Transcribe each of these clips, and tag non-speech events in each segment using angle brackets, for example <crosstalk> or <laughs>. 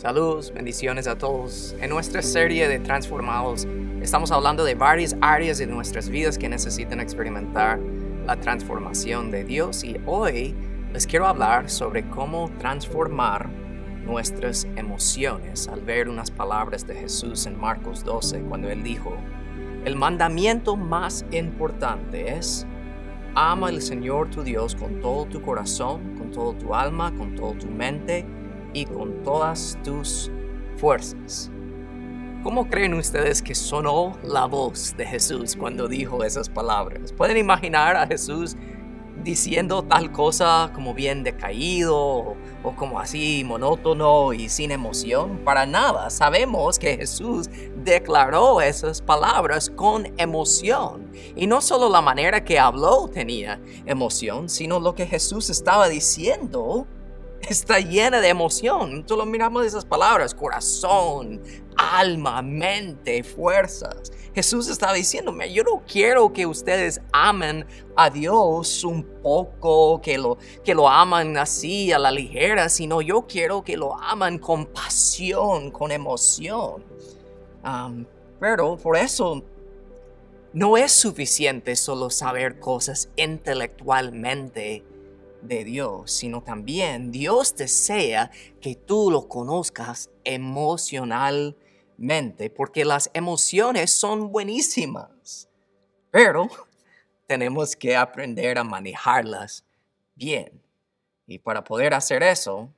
Saludos, bendiciones a todos. En nuestra serie de Transformados estamos hablando de varias áreas de nuestras vidas que necesitan experimentar la transformación de Dios y hoy les quiero hablar sobre cómo transformar nuestras emociones al ver unas palabras de Jesús en Marcos 12 cuando él dijo, el mandamiento más importante es ama al Señor tu Dios con todo tu corazón, con todo tu alma, con toda tu mente y con todas tus fuerzas. ¿Cómo creen ustedes que sonó la voz de Jesús cuando dijo esas palabras? ¿Pueden imaginar a Jesús diciendo tal cosa como bien decaído o, como así monótono y sin emoción? Para nada. Sabemos que Jesús declaró esas palabras con emoción. Y no solo la manera que habló tenía emoción, sino lo que Jesús estaba diciendo está llena de emoción. Solo miramos esas palabras, corazón, alma, mente, fuerzas. Jesús está diciéndome, yo no quiero que ustedes amen a Dios un poco, que lo, que lo aman así a la ligera, sino yo quiero que lo aman con pasión, con emoción. pero por eso no es suficiente solo saber cosas intelectualmente de Dios, sino también Dios desea que tú lo conozcas emocionalmente, porque las emociones son buenísimas, pero <laughs> tenemos que aprender a manejarlas bien. Y para poder hacer eso,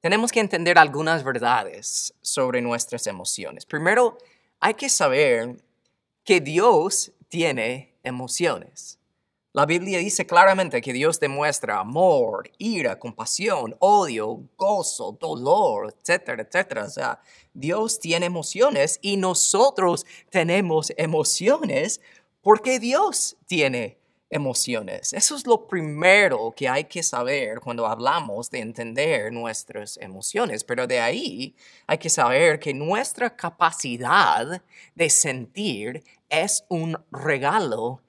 tenemos que entender algunas verdades sobre nuestras emociones. Primero, hay que saber que Dios tiene emociones. La Biblia dice claramente que Dios demuestra amor, ira, compasión, odio, gozo, dolor, etcétera, etcétera. O sea, Dios tiene emociones y nosotros tenemos emociones porque Dios tiene emociones. Eso es lo primero que hay que saber cuando hablamos de entender nuestras emociones. Pero de ahí hay que saber que nuestra capacidad de sentir es un regalo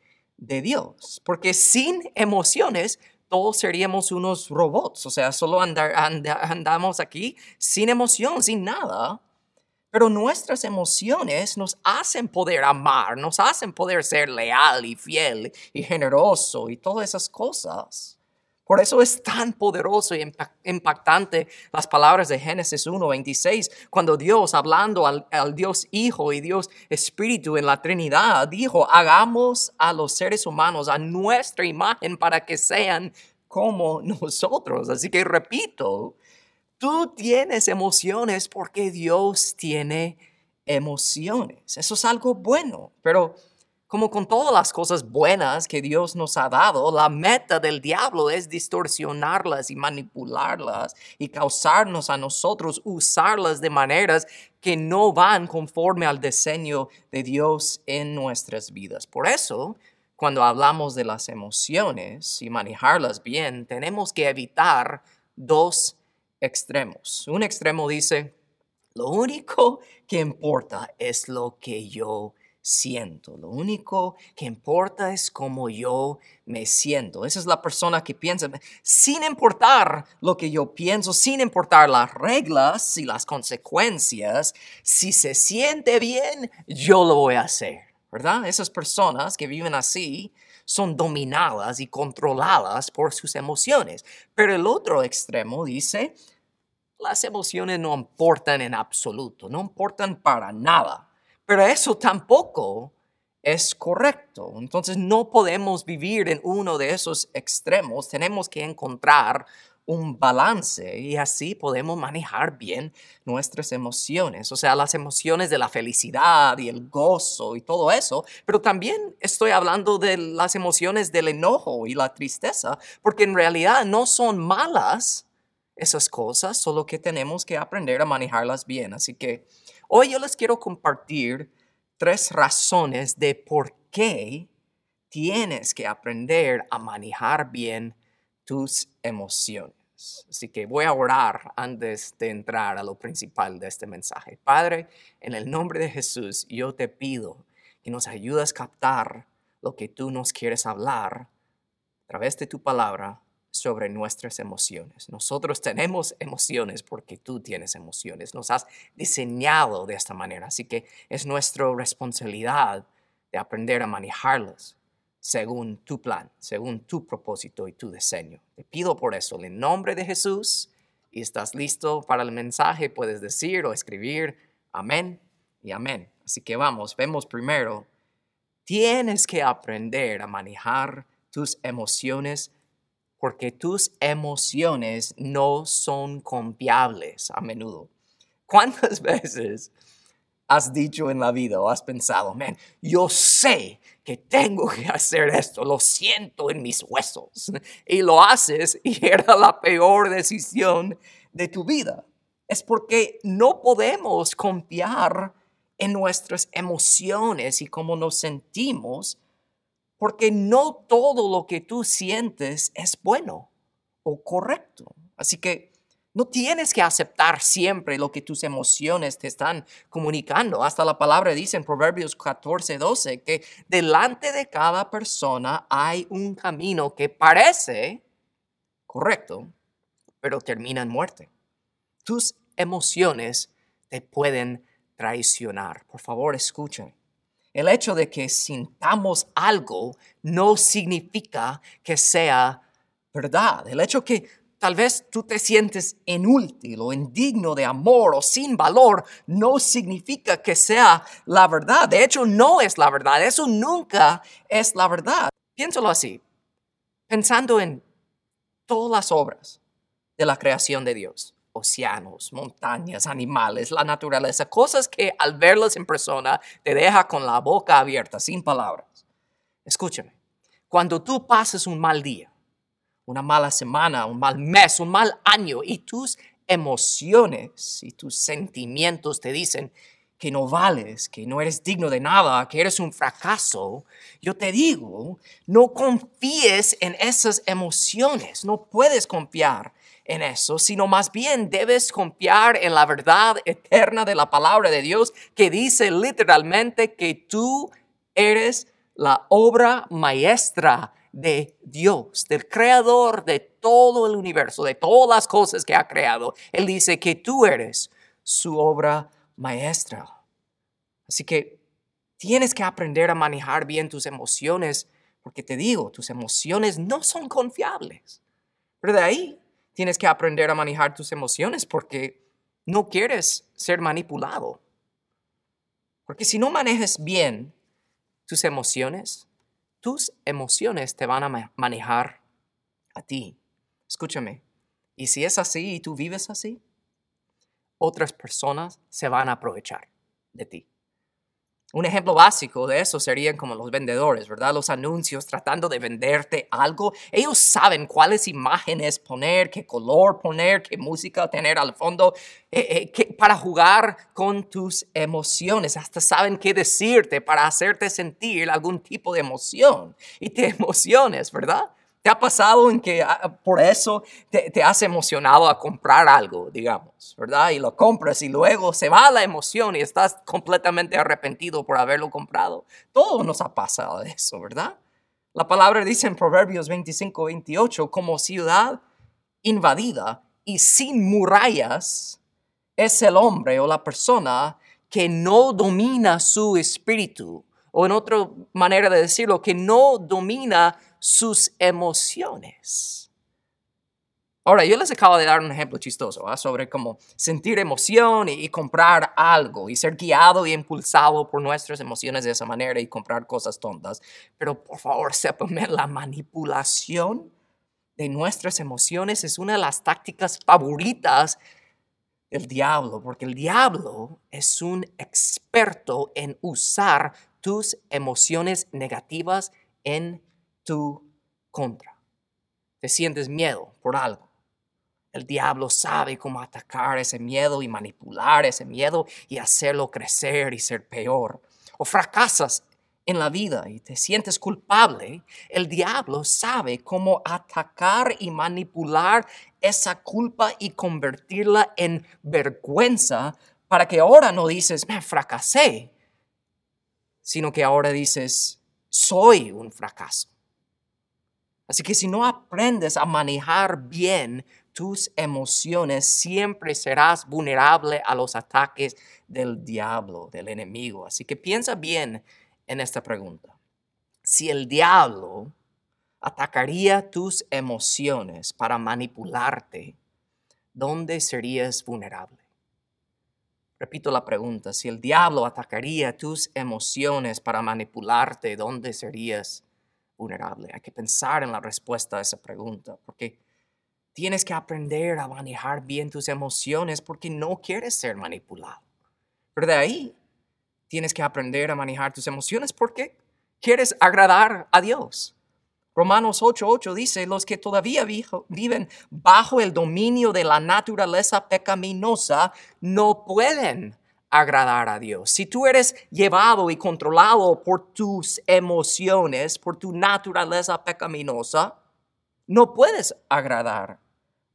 de Dios, porque sin emociones todos seríamos unos robots, o sea, solo andamos aquí sin emoción, sin nada. Pero nuestras emociones nos hacen poder amar, nos hacen poder ser leal y fiel y generoso y todas esas cosas. Por eso es tan poderoso y impactante las palabras de Génesis 1.26, cuando Dios, hablando al, Dios Hijo y Dios Espíritu en la Trinidad, dijo, hagamos a los seres humanos a nuestra imagen para que sean como <laughs> nosotros. Así que repito, tú tienes emociones porque Dios tiene emociones. Eso es algo bueno, pero como con todas las cosas buenas que Dios nos ha dado, la meta del diablo es distorsionarlas y manipularlas y causarnos a nosotros usarlas de maneras que no van conforme al diseño de Dios en nuestras vidas. Por eso, cuando hablamos de las emociones y manejarlas bien, tenemos que evitar dos extremos. Un extremo dice, lo único que importa es lo que yo siento. Lo único que importa es cómo yo me siento. Esa es la persona que piensa, sin importar lo que yo pienso, sin importar las reglas y las consecuencias, si se siente bien, yo lo voy a hacer. ¿Verdad? Esas personas que viven así son dominadas y controladas por sus emociones. Pero el otro extremo dice, las emociones no importan en absoluto, no importan para nada. Pero eso tampoco es correcto. Entonces no podemos vivir en uno de esos extremos. Tenemos que encontrar un balance y así podemos manejar bien nuestras emociones, o sea, las emociones de la felicidad y el gozo y todo eso, pero también estoy hablando de las emociones del enojo y la tristeza, porque en realidad no son malas esas cosas, solo que tenemos que aprender a manejarlas bien. Así que Hoy yo les quiero compartir tres razones de por qué tienes que aprender a manejar bien tus emociones. Así que voy a orar antes de entrar a lo principal de este mensaje. Padre, en el nombre de Jesús, yo te pido que nos ayudes a captar lo que tú nos quieres hablar a través de tu palabra sobre nuestras emociones. Nosotros tenemos emociones porque tú tienes emociones. Nos has diseñado de esta manera. Así que es nuestra responsabilidad de aprender a manejarlas según tu plan, según tu propósito y tu diseño. Te pido por eso, en nombre de Jesús, y estás listo para el mensaje, puedes decir o escribir amén y amén. Así que vamos, vemos primero, tienes que aprender a manejar tus emociones porque tus emociones no son confiables a menudo. ¿Cuántas <laughs> veces has dicho en la vida o has pensado, man, yo sé que tengo que hacer esto, lo siento en mis huesos, y lo haces y <laughs> era la peor decisión de tu vida? Es porque no podemos confiar en nuestras emociones y cómo nos sentimos porque no todo lo que tú sientes es bueno o correcto. Así que no tienes que aceptar siempre lo que tus emociones te están comunicando. Hasta la palabra dice en Proverbios 14, 12 que delante de cada persona hay un camino que parece correcto, pero termina en muerte. Tus emociones te pueden traicionar. Por favor, escuchen. El hecho de que sintamos algo no significa que sea verdad. El hecho que tal vez tú te sientes inútil o indigno de amor o sin valor no significa que sea la verdad. De hecho, no es la verdad. Eso nunca es la verdad. Piénsalo así, pensando en todas las obras de la creación de Dios océanos, montañas, animales, la naturaleza, cosas que al verlas en persona te deja con la boca abierta, sin palabras. Escúchame, cuando tú pases un mal día, una mala semana, un mal mes, un mal año y tus emociones y tus sentimientos te dicen que no vales, que no eres digno de nada, que eres un fracaso, yo te digo, no confíes en esas emociones, no puedes confiar en eso, sino más bien debes confiar en la verdad eterna de la palabra de Dios que dice literalmente que tú eres la obra maestra de Dios, del creador de todo el universo, de todas las cosas que ha creado. Él dice que tú eres su obra maestra. Así que tienes que aprender a manejar bien tus emociones, porque te digo, tus emociones no son confiables. Pero de ahí tienes que aprender a manejar tus emociones porque no quieres ser manipulado. Porque si no manejas bien tus emociones, tus emociones te van a manejar a ti. Escúchame, y si es así y tú vives así, otras personas se van a aprovechar de ti. Un ejemplo básico de eso serían como los vendedores, ¿verdad? Los anuncios tratando de venderte algo. Ellos saben cuáles imágenes poner, qué color poner, qué música tener al fondo, eh, eh, para jugar con tus emociones. Hasta saben qué decirte para hacerte sentir algún tipo de emoción. Y te <laughs> emociones, ¿verdad? ¿Te ha pasado en que ah, por eso te, has emocionado a comprar algo, digamos, ¿verdad? Y lo compras y luego se va la emoción y estás completamente arrepentido por haberlo comprado. Todo nos ha pasado eso, ¿verdad? La palabra dice en Proverbios 25, 28, como ciudad invadida y sin murallas es el hombre o la persona que no domina su espíritu, o en otra manera de decirlo, que no domina sus emociones. Ahora, yo les acabo de dar un ejemplo chistoso sobre cómo sentir emoción y, comprar algo y ser guiado y impulsado por nuestras emociones de esa manera y comprar cosas tontas. Pero por favor, <laughs> sépanme, la manipulación de nuestras emociones es una de las tácticas favoritas del diablo, porque el diablo es un experto en usar tus emociones negativas en tu contra. Te sientes miedo por algo. El diablo sabe cómo atacar ese miedo y manipular ese miedo y hacerlo crecer y ser peor. O fracasas en la vida y te sientes culpable, el diablo sabe cómo atacar y manipular esa culpa y convertirla en vergüenza para que ahora no dices, me fracasé, sino que ahora dices, soy un fracaso. Así que si no aprendes a manejar bien tus emociones, siempre serás vulnerable a los ataques del diablo, del enemigo. Así que piensa bien en esta pregunta. Si el diablo atacaría tus emociones para manipularte, ¿dónde serías vulnerable? Repito la pregunta, si el diablo atacaría tus emociones para manipularte, ¿dónde serías vulnerable? Hay que pensar en la respuesta a esa pregunta, porque tienes que aprender a manejar bien tus emociones porque no quieres ser manipulado. Pero de ahí tienes que aprender a manejar tus emociones porque quieres agradar a Dios. Romanos 8:8 dice, los que todavía viven bajo el dominio de la naturaleza pecaminosa no pueden agradar a Dios. Si tú eres llevado y controlado por tus emociones, por tu naturaleza pecaminosa, no puedes agradar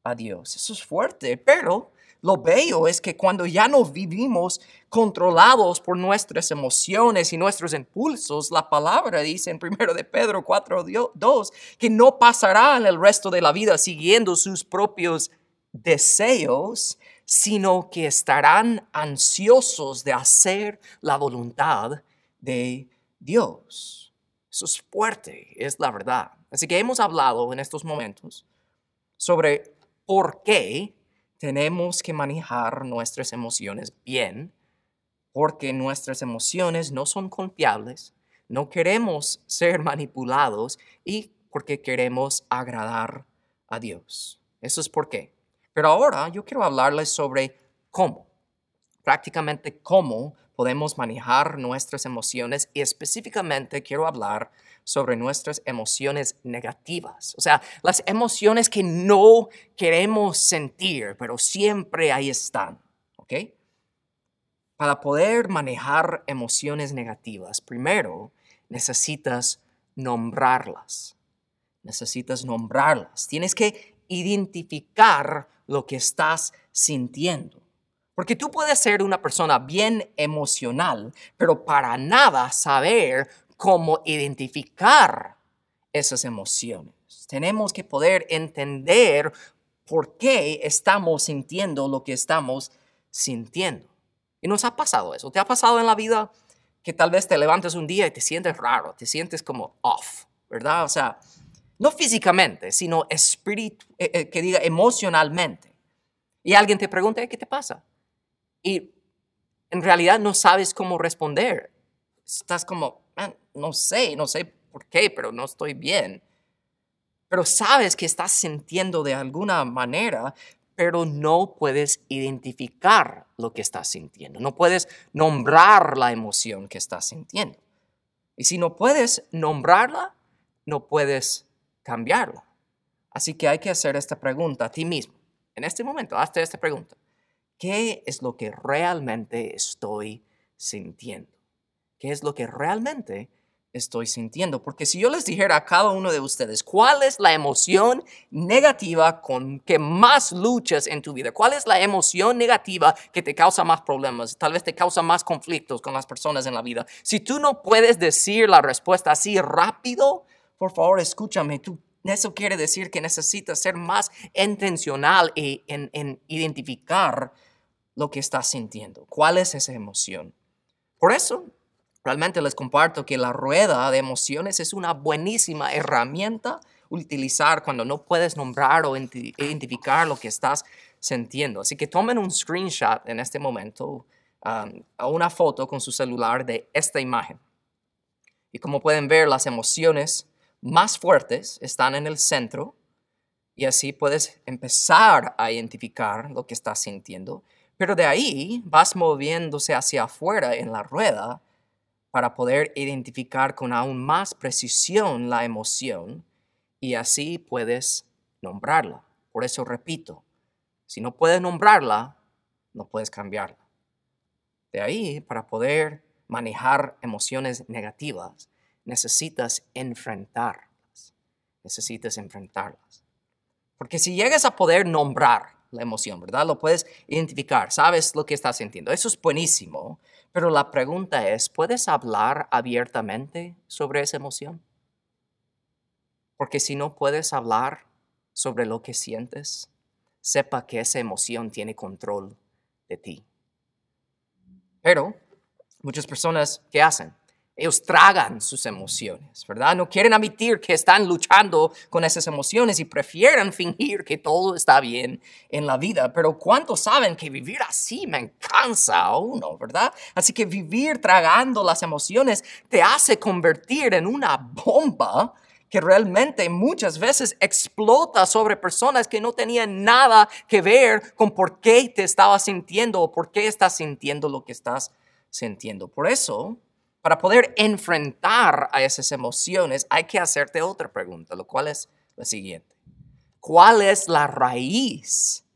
a Dios. Eso es fuerte, pero lo bello es que cuando ya no vivimos controlados por nuestras emociones y nuestros impulsos, la palabra dice en 1 de Pedro 4, 2, que no pasarán el resto de la vida siguiendo sus propios deseos, sino que estarán ansiosos de hacer la voluntad de Dios. Eso es fuerte, es la verdad. Así que hemos hablado en estos momentos sobre por qué tenemos que manejar nuestras emociones bien, porque nuestras emociones no son confiables, no queremos ser manipulados y porque queremos agradar a Dios. Eso es por qué. Pero ahora yo quiero hablarles sobre cómo, prácticamente cómo podemos manejar nuestras emociones y específicamente quiero hablar sobre nuestras emociones negativas, o sea, las emociones que no queremos sentir, pero siempre ahí están, ¿ok? Para poder manejar emociones negativas, primero necesitas nombrarlas. Necesitas nombrarlas. Tienes que identificar lo que estás sintiendo. Porque tú puedes ser una persona bien emocional, pero para nada saber cómo identificar esas emociones. Tenemos que poder entender por qué estamos sintiendo lo que estamos sintiendo. Y nos ha pasado eso. ¿Te ha pasado en la vida que tal vez te levantes un día y te sientes raro, te sientes como off, ¿verdad? O sea, no físicamente, sino espíritu, eh, eh, que diga emocionalmente. Y alguien te pregunta, ¿qué te pasa? y en realidad no sabes cómo responder. Estás como, no sé, no sé por qué, pero no estoy bien. Pero sabes que estás sintiendo de alguna manera, pero no puedes identificar lo que estás sintiendo. No puedes nombrar la emoción que estás sintiendo. Y si no puedes nombrarla, no puedes cambiarla. Así que hay que hacer esta pregunta a ti mismo. En este momento, hazte esta pregunta. ¿Qué es lo que realmente estoy sintiendo? ¿Qué es lo que realmente estoy sintiendo? Porque si yo les dijera a cada uno de ustedes, ¿cuál es la emoción negativa con que más luchas en tu vida? ¿Cuál es la emoción negativa que te causa más problemas? Tal vez te causa más conflictos con las personas en la vida. Si tú no puedes decir la respuesta así rápido, por favor, escúchame, tú eso quiere decir que necesitas ser más intencional en, en identificar lo que estás sintiendo, cuál es esa emoción. Por eso, realmente les comparto que la rueda de emociones es una buenísima herramienta utilizar cuando no puedes nombrar o identificar lo que estás sintiendo. Así que tomen un screenshot en este momento, um, a una foto con su celular de esta imagen. Y como pueden ver, las emociones más fuertes están en el centro y así puedes empezar a identificar lo que estás sintiendo. Pero de ahí vas moviéndose hacia afuera en la rueda para poder identificar con aún más precisión la emoción y así puedes nombrarla. Por eso repito, si no puedes nombrarla, no puedes cambiarla. De ahí, para poder manejar emociones negativas, necesitas enfrentarlas. Necesitas enfrentarlas. Porque si llegas a poder nombrar la emoción, ¿verdad? Lo puedes identificar, sabes lo que estás sintiendo. Eso es buenísimo, pero la pregunta es, ¿puedes hablar abiertamente sobre esa emoción? Porque si no puedes hablar sobre lo que sientes, sepa que esa emoción tiene control de ti. Pero muchas personas, ¿qué hacen? Ellos tragan sus emociones, ¿verdad? No quieren admitir que están luchando con esas emociones y prefieren fingir que todo está bien en la vida. Pero ¿cuántos saben que vivir así me cansa a uno, verdad? Así que vivir tragando las emociones te hace convertir en una bomba que realmente muchas veces explota sobre personas que no tenían nada que ver con por qué te estabas sintiendo o por qué estás sintiendo lo que estás sintiendo. Por eso, para poder enfrentar a esas emociones, hay que hacerte otra pregunta, lo cual es la siguiente. ¿Cuál es la raíz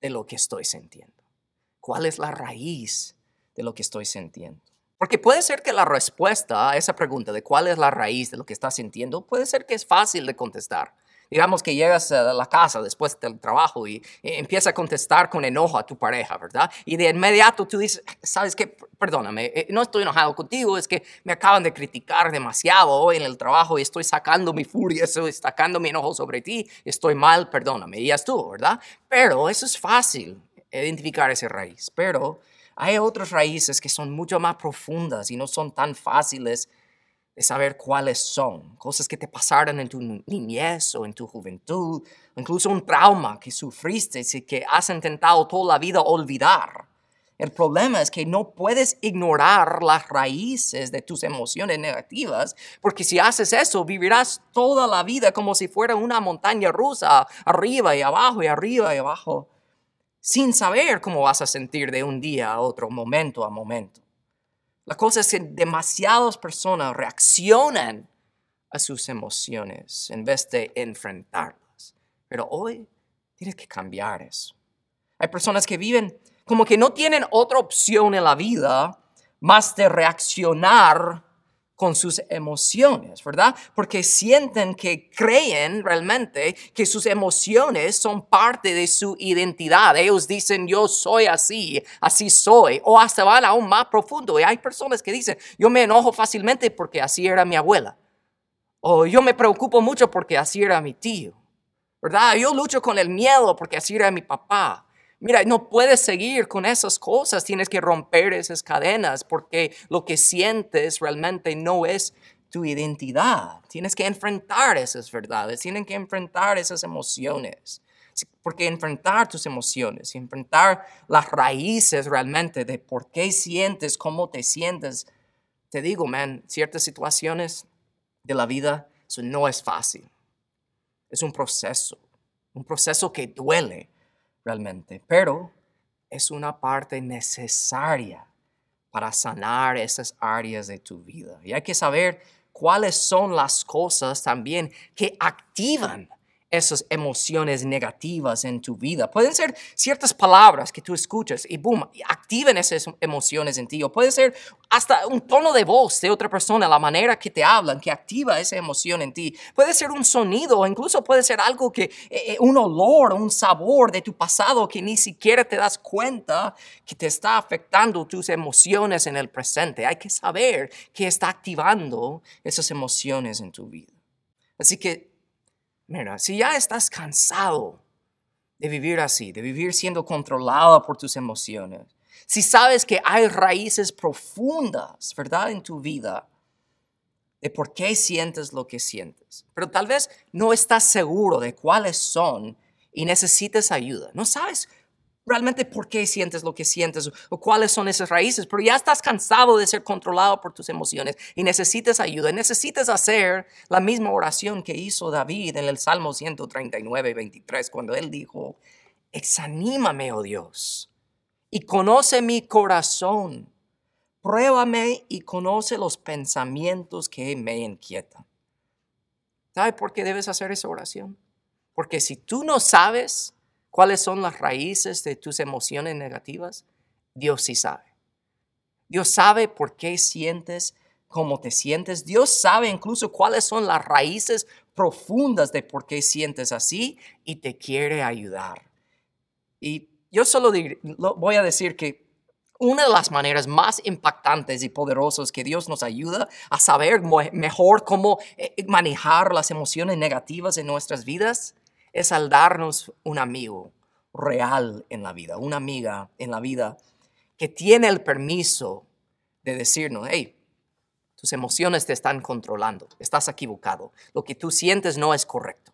de lo que estoy sintiendo? ¿Cuál es la raíz de lo que estoy sintiendo? Porque puede ser que la respuesta a esa pregunta de cuál es la raíz de lo que estás sintiendo, puede ser que es fácil de contestar. Digamos que llegas a la casa después del trabajo y, empieza a contestar con enojo a tu pareja, ¿verdad? Y de inmediato tú dices, ¿sabes qué? Perdóname, eh, no estoy enojado contigo, es que me acaban de criticar demasiado hoy en el trabajo y estoy sacando mi furia, <laughs> estoy sacando mi enojo sobre ti, estoy mal, perdóname, y ya estuvo, ¿verdad? Pero eso es fácil, identificar esa raíz, pero hay otras raíces que son mucho más profundas y no son tan fáciles de saber cuáles son, cosas que te pasaron en tu niñez o en tu juventud, incluso un trauma que sufriste y que has intentado toda la vida olvidar. El problema es que no puedes ignorar las raíces de tus emociones negativas, porque si haces eso, vivirás toda la vida como si fuera una montaña rusa, arriba y abajo y arriba y abajo, sin saber cómo vas a sentir de un día a otro, momento a momento. La cosa es que demasiadas personas reaccionan a sus emociones en vez de enfrentarlas. Pero hoy tienes que cambiar eso. Hay personas que viven como que no tienen otra opción en la vida más de reaccionar con sus emociones, ¿verdad? Porque sienten que creen realmente que sus emociones son parte de su identidad. Ellos dicen, yo soy así, así soy, o hasta van aún más profundo. Y hay personas que dicen, yo me enojo fácilmente porque así era mi abuela. O yo me preocupo mucho porque así era mi tío. ¿Verdad? Yo lucho con el miedo porque así era mi papá. Mira, no puedes seguir con esas cosas, tienes que romper esas cadenas porque lo que sientes realmente no es tu identidad. Tienes que enfrentar esas verdades, tienes que enfrentar esas emociones. Porque enfrentar tus emociones, enfrentar las raíces realmente de por qué sientes, cómo te sientes. Te digo, man, ciertas situaciones de la vida, eso no es fácil. Es un proceso, un proceso que duele, realmente, pero es una parte necesaria para sanar esas áreas de tu vida. Y hay que saber cuáles son las cosas también que activan esas emociones negativas en tu vida. Pueden ser ciertas palabras que tú escuchas y boom, activen esas emociones en ti. O puede ser hasta un tono de voz de otra persona, la manera que te hablan, que activa esa emoción en ti. Puede ser un sonido o incluso puede ser algo que, eh, eh, un olor, un sabor de tu pasado que ni siquiera te das cuenta que te está afectando tus emociones en el presente. Hay que saber que está activando esas emociones en tu vida. Así que Si ya estás cansado de vivir así, de vivir siendo controlado por tus emociones, si sabes que hay raíces profundas, ¿verdad?, en tu vida, de por qué sientes lo que sientes, pero tal vez no estás seguro de cuáles son y necesitas ayuda. No sabes realmente por qué sientes lo que sientes o cuáles son esas raíces, pero ya estás cansado de ser controlado por tus emociones y necesitas ayuda, necesitas hacer la misma oración que hizo David en el Salmo 139, 23, cuando él dijo, exanímame, oh Dios, y conoce mi corazón, pruébame y conoce los pensamientos que me inquietan. ¿Sabes por qué debes hacer esa oración? Porque si tú no sabes cuáles son las raíces de tus emociones negativas, Dios sí sabe. Dios sabe por qué sientes cómo te sientes. Dios sabe incluso cuáles son las raíces profundas de por qué sientes así y te quiere ayudar. Y yo solo voy a decir que Una de las maneras más impactantes y poderosas que Dios nos ayuda a saber mejor cómo eh, manejar las emociones negativas en nuestras vidas es al darnos un amigo real en la vida, una amiga en la vida que tiene el permiso de decirnos, hey, tus emociones te están controlando, estás equivocado, lo que tú sientes no es correcto.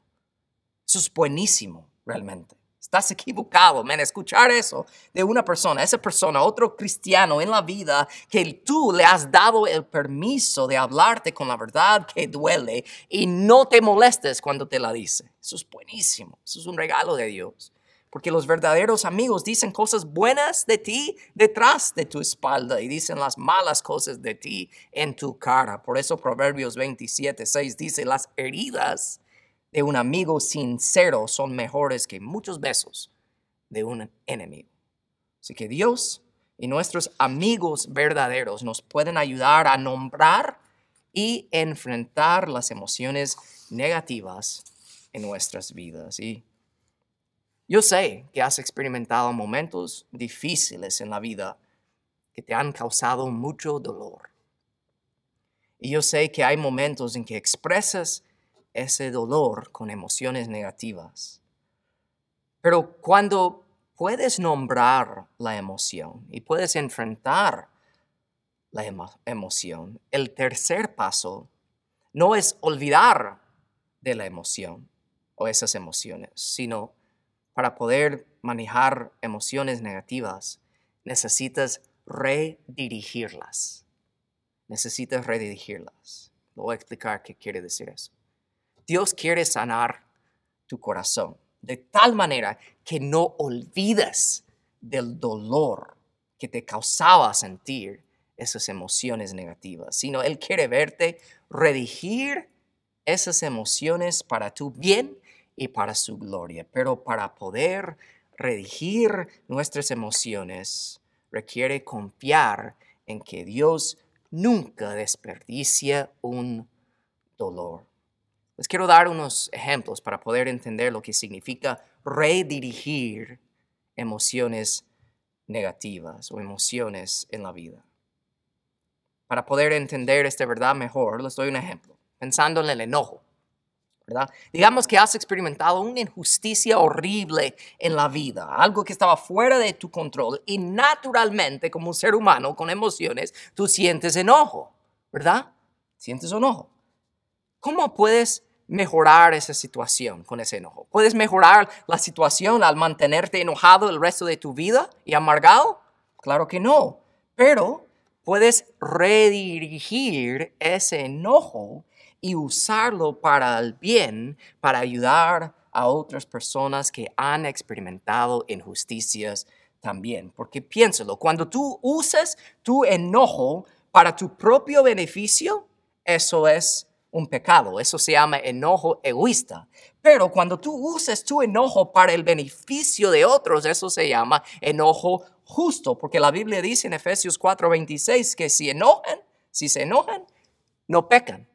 Eso es buenísimo, realmente. Estás equivocado, men. Escuchar eso de una persona, esa persona, otro cristiano en la vida, que tú le has dado el permiso de hablarte con la verdad que duele y no te molestes cuando te la dice. Eso es buenísimo. Eso es un regalo de Dios. Porque los verdaderos amigos dicen cosas buenas de ti detrás de tu espalda y dicen las malas cosas de ti en tu cara. Por eso Proverbios 27, 6 dice, las heridas de un amigo sincero son mejores que muchos besos de un enemigo. Así que Dios y nuestros amigos verdaderos nos pueden ayudar a nombrar y enfrentar las emociones negativas en nuestras vidas. Y yo sé que has experimentado momentos difíciles en la vida que te han causado mucho dolor. Y yo sé que hay momentos en que expresas ese dolor con emociones negativas. Pero cuando puedes nombrar la emoción y puedes enfrentar la emoción, el tercer paso no es olvidar de la emoción o esas emociones, sino para poder manejar emociones negativas, necesitas redirigirlas. Necesitas redirigirlas. voy a explicar qué quiere decir eso. Dios quiere sanar tu corazón de tal manera que no olvides del dolor que te causaba sentir esas emociones negativas, sino Él quiere verte redigir esas emociones para tu bien y para su gloria. Pero para poder redigir nuestras emociones requiere confiar en que Dios nunca desperdicia un dolor. Les quiero dar unos ejemplos para poder entender lo que significa redirigir emociones negativas o emociones en la vida. Para poder entender esta verdad mejor, les doy un ejemplo, pensando en el enojo. ¿verdad? Digamos que has experimentado una injusticia horrible en la vida, algo que estaba fuera de tu control y naturalmente como un ser humano con emociones, tú sientes enojo, ¿verdad? Sientes enojo. ¿Cómo puedes mejorar esa situación con ese enojo? ¿Puedes mejorar la situación al mantenerte enojado el resto de tu vida y amargado? Claro que no, pero puedes redirigir ese enojo y usarlo para el bien, para ayudar a otras personas que han experimentado injusticias también. Porque piénsalo, cuando tú usas tu enojo para tu propio beneficio, eso es un pecado. Eso se llama enojo egoísta. Pero cuando tú usas tu enojo para el beneficio de otros, eso se llama enojo justo, porque la Biblia dice en Efesios 4:26 que si enojan, si se enojan, no pecan.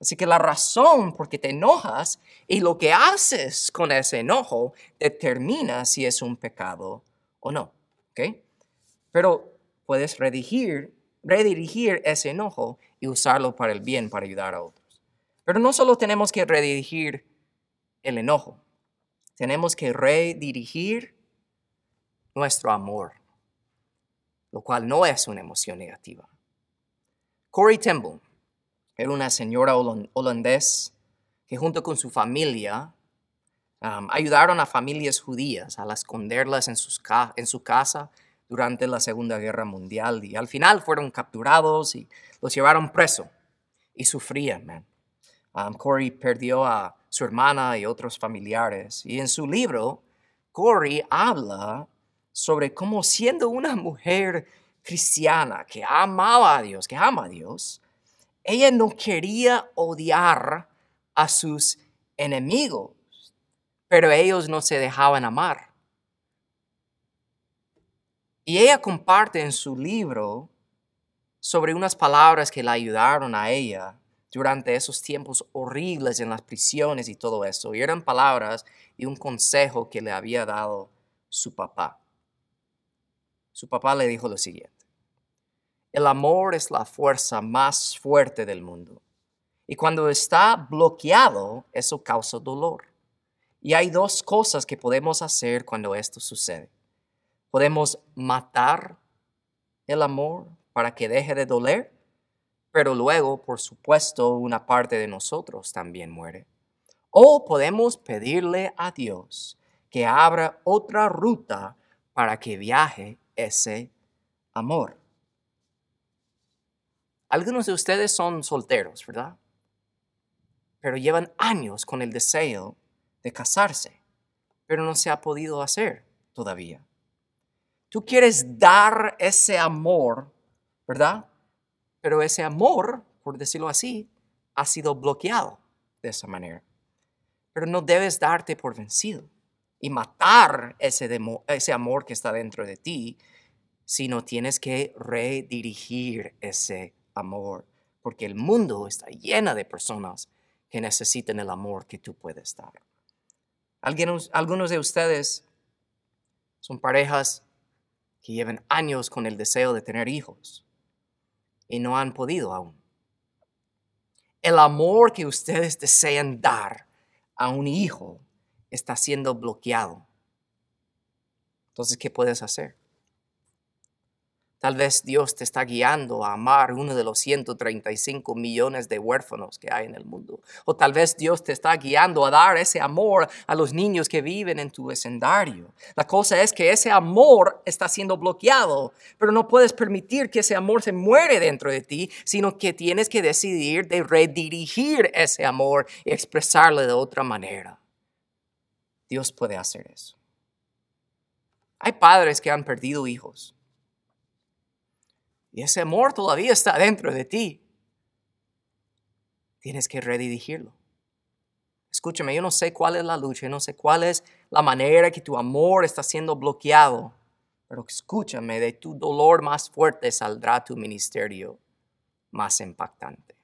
Así que la razón por qué te enojas y lo que haces con ese enojo determina si es un pecado o no. Pero puedes redirigir ese enojo y usarlo para el bien, para ayudar a otros. Pero no solo tenemos que redirigir el enojo, tenemos que redirigir nuestro amor, lo cual no es una emoción negativa. Corey Temple era una señora holandés que junto con su familia ayudaron a familias judías a esconderlas en, sus en su casa durante la Segunda Guerra Mundial y al final fueron capturados y los llevaron preso y sufrían. Um, Corey perdió a su hermana y otros familiares y en su libro Corey habla sobre cómo siendo una mujer cristiana que amaba a Dios, que ama a Dios, ella no quería odiar a sus enemigos, pero ellos no se dejaban amar. Y ella comparte en su libro sobre unas palabras que la ayudaron a ella durante esos tiempos horribles en las prisiones y todo eso. Y eran palabras y un consejo que le había dado su papá. su papá le dijo lo siguiente. El amor es la fuerza más fuerte del mundo. Y cuando está bloqueado, eso causa dolor. Y hay dos cosas que podemos hacer cuando esto sucede. Podemos matar el amor para que deje de doler, pero luego, por supuesto, una parte de nosotros también muere. O podemos pedirle a Dios que abra otra ruta para que viaje ese amor. Algunos de ustedes son solteros, ¿verdad? Pero llevan años con el deseo de casarse, pero no se ha podido hacer todavía. Tú quieres dar ese amor, ¿verdad? Pero ese amor, por decirlo así, ha sido bloqueado de esa manera. Pero no debes darte por vencido y matar ese, ese amor que está dentro de ti, sino tienes que redirigir ese amor, porque el mundo está lleno de personas que necesitan el amor que tú puedes dar. Algunos, algunos de ustedes son parejas que llevan años con el deseo de tener hijos y no han podido aún. El amor que ustedes desean dar a un hijo está siendo bloqueado. Entonces, ¿qué puedes hacer? Tal vez Dios te está guiando a amar uno de los 135 millones de huérfanos que hay en el mundo. O tal vez Dios te está guiando a dar ese amor a los niños que viven en tu vecindario. La cosa es que ese amor está siendo bloqueado, pero no puedes permitir que ese amor se muere dentro de ti, sino que tienes que decidir de redirigir ese amor y expresarlo de otra manera. Dios puede hacer eso. Hay padres que han perdido hijos y ese amor todavía está dentro de ti. Tienes que redirigirlo. Escúchame, yo no sé cuál es la lucha, yo no sé cuál es la manera que tu amor está siendo bloqueado, pero escúchame, de tu dolor más fuerte saldrá tu ministerio más impactante.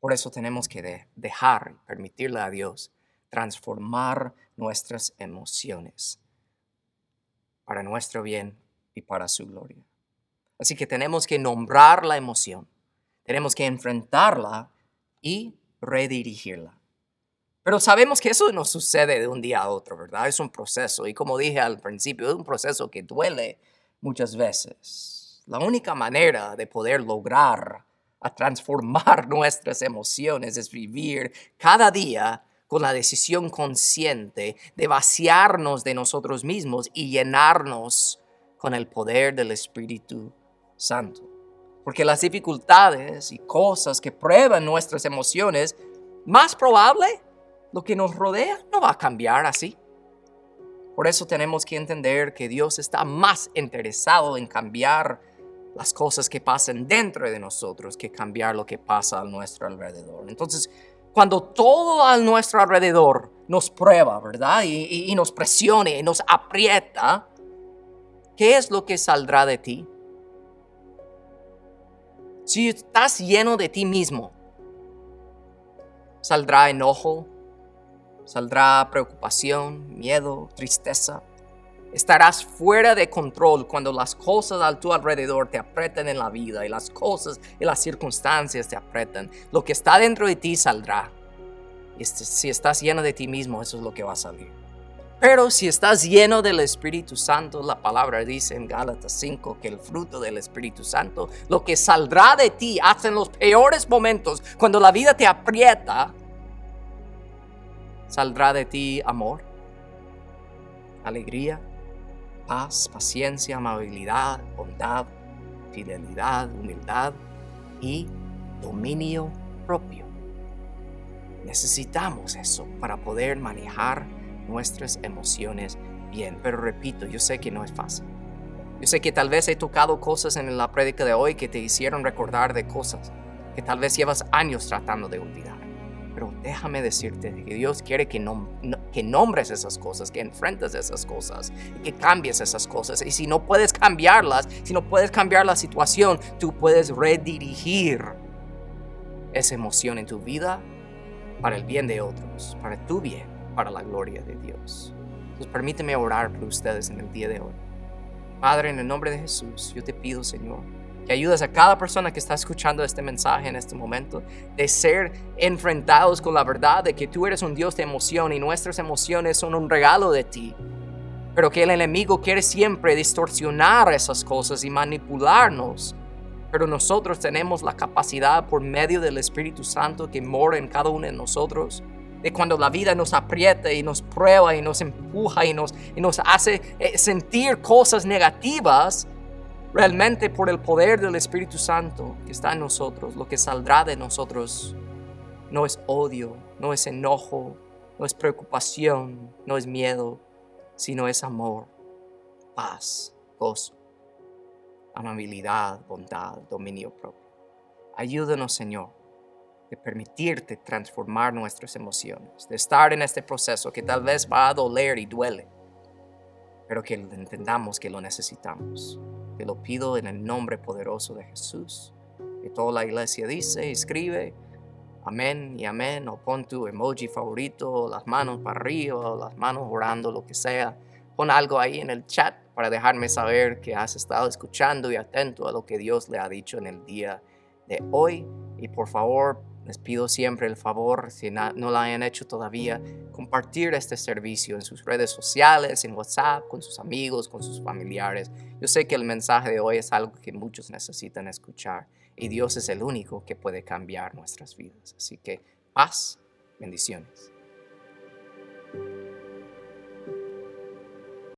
Por eso tenemos que dejar y permitirle a Dios transformar nuestras emociones para nuestro bien para su gloria. Así que tenemos que nombrar la emoción, tenemos que enfrentarla y redirigirla. Pero sabemos que eso no sucede de un día a otro, ¿verdad? Es un proceso y como dije al principio, es un proceso que duele muchas veces. La única manera de poder lograr a transformar <laughs> nuestras emociones es vivir cada día con la decisión consciente de vaciarnos de nosotros mismos y llenarnos con el poder del Espíritu Santo. Porque las dificultades y cosas que prueban nuestras emociones, más probable, lo que nos rodea no va a cambiar así. Por eso tenemos que entender que Dios está más interesado en cambiar las cosas que pasan dentro de nosotros que cambiar lo que pasa a nuestro alrededor. Entonces, cuando todo a nuestro alrededor nos prueba, ¿verdad? Y, y nos presione y nos aprieta, ¿qué es lo que saldrá de ti? Si estás lleno de ti mismo, saldrá enojo, saldrá preocupación, miedo, tristeza. Estarás fuera de control cuando las cosas a tu alrededor te apretan en la vida y las cosas y las circunstancias te apretan. Lo que está dentro de ti saldrá. Este, si estás lleno de ti mismo, eso es lo que va a salir. Pero si estás lleno del Espíritu Santo, la palabra dice en Gálatas 5 que el fruto del Espíritu Santo, lo que saldrá de ti hasta en los peores momentos, cuando la vida te aprieta, saldrá de ti amor, alegría, paz, paciencia, amabilidad, bondad, fidelidad, humildad y dominio propio. Necesitamos eso para poder manejar nuestras emociones bien. Pero repito, yo sé que no es fácil. Yo sé que tal vez he tocado cosas en la prédica de hoy que te hicieron recordar de cosas que tal vez llevas años tratando de olvidar. Pero déjame decirte que Dios quiere que, que nombres esas cosas, que enfrentes esas cosas, que cambies esas cosas. Y si no puedes cambiarlas, si no puedes cambiar la situación, tú puedes redirigir esa emoción en tu vida para el bien de otros, para tu bien para la gloria de Dios. Pues permíteme orar por ustedes en el día de hoy. Padre, en el nombre de Jesús, yo te pido, Señor, que ayudes a cada persona que está escuchando este mensaje en este momento de ser enfrentados con la verdad de que tú eres un Dios de emoción y nuestras emociones son un regalo de ti. Pero que el enemigo quiere siempre distorsionar esas cosas y manipularnos. Pero nosotros tenemos la capacidad por medio del Espíritu Santo que mora en cada uno de nosotros de cuando la vida nos aprieta y nos prueba y nos empuja y nos, y nos hace eh, sentir cosas negativas, realmente por el poder del Espíritu Santo que está en nosotros, lo que saldrá de nosotros no es odio, no es enojo, no es preocupación, no es miedo, sino es amor, paz, gozo, amabilidad, bondad, dominio propio. Ayúdanos, Señor, de permitirte transformar nuestras emociones, de estar en este proceso que tal vez va a doler y duele, pero que entendamos que lo necesitamos. Te lo pido en el nombre poderoso de Jesús. Que toda la iglesia dice, escribe, amén y amén, o pon tu emoji favorito, las manos para arriba, o las manos orando, lo que sea. Pon algo ahí en el chat para dejarme saber que has estado escuchando y atento a lo que Dios le ha dicho en el día de hoy. Y por favor, les pido siempre el favor, si no lo hayan hecho todavía, compartir este servicio en sus redes sociales, en WhatsApp, con sus amigos, con sus familiares. Yo sé que el mensaje de hoy es algo que muchos necesitan escuchar y Dios es el único que puede cambiar nuestras vidas. Así que paz, bendiciones.